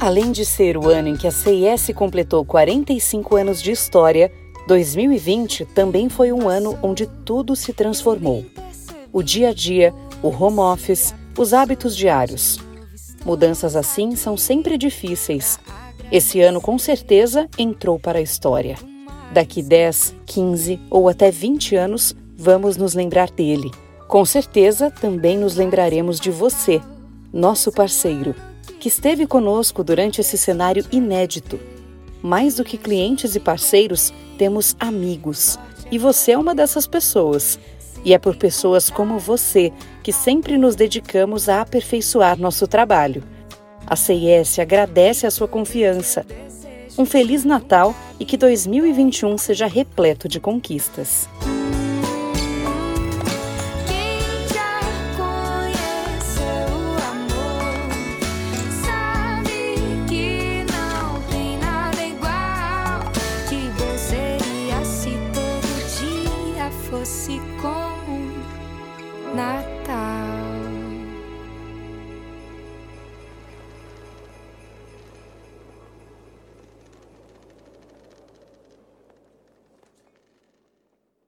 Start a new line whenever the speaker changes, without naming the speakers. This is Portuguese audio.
Além de ser o ano em que a CIS completou 45 anos de história, 2020 também foi um ano onde tudo se transformou. O dia a dia, o home office, os hábitos diários. Mudanças assim são sempre difíceis. Esse ano, com certeza, entrou para a história. Daqui 10, 15 ou até 20 anos, vamos nos lembrar dele. Com certeza, também nos lembraremos de você, nosso parceiro que esteve conosco durante esse cenário inédito. Mais do que clientes e parceiros, temos amigos. E você é uma dessas pessoas. E é por pessoas como você que sempre nos dedicamos a aperfeiçoar nosso trabalho. A CIS agradece a sua confiança. Um Feliz Natal e que 2021 seja repleto de conquistas.
Natal.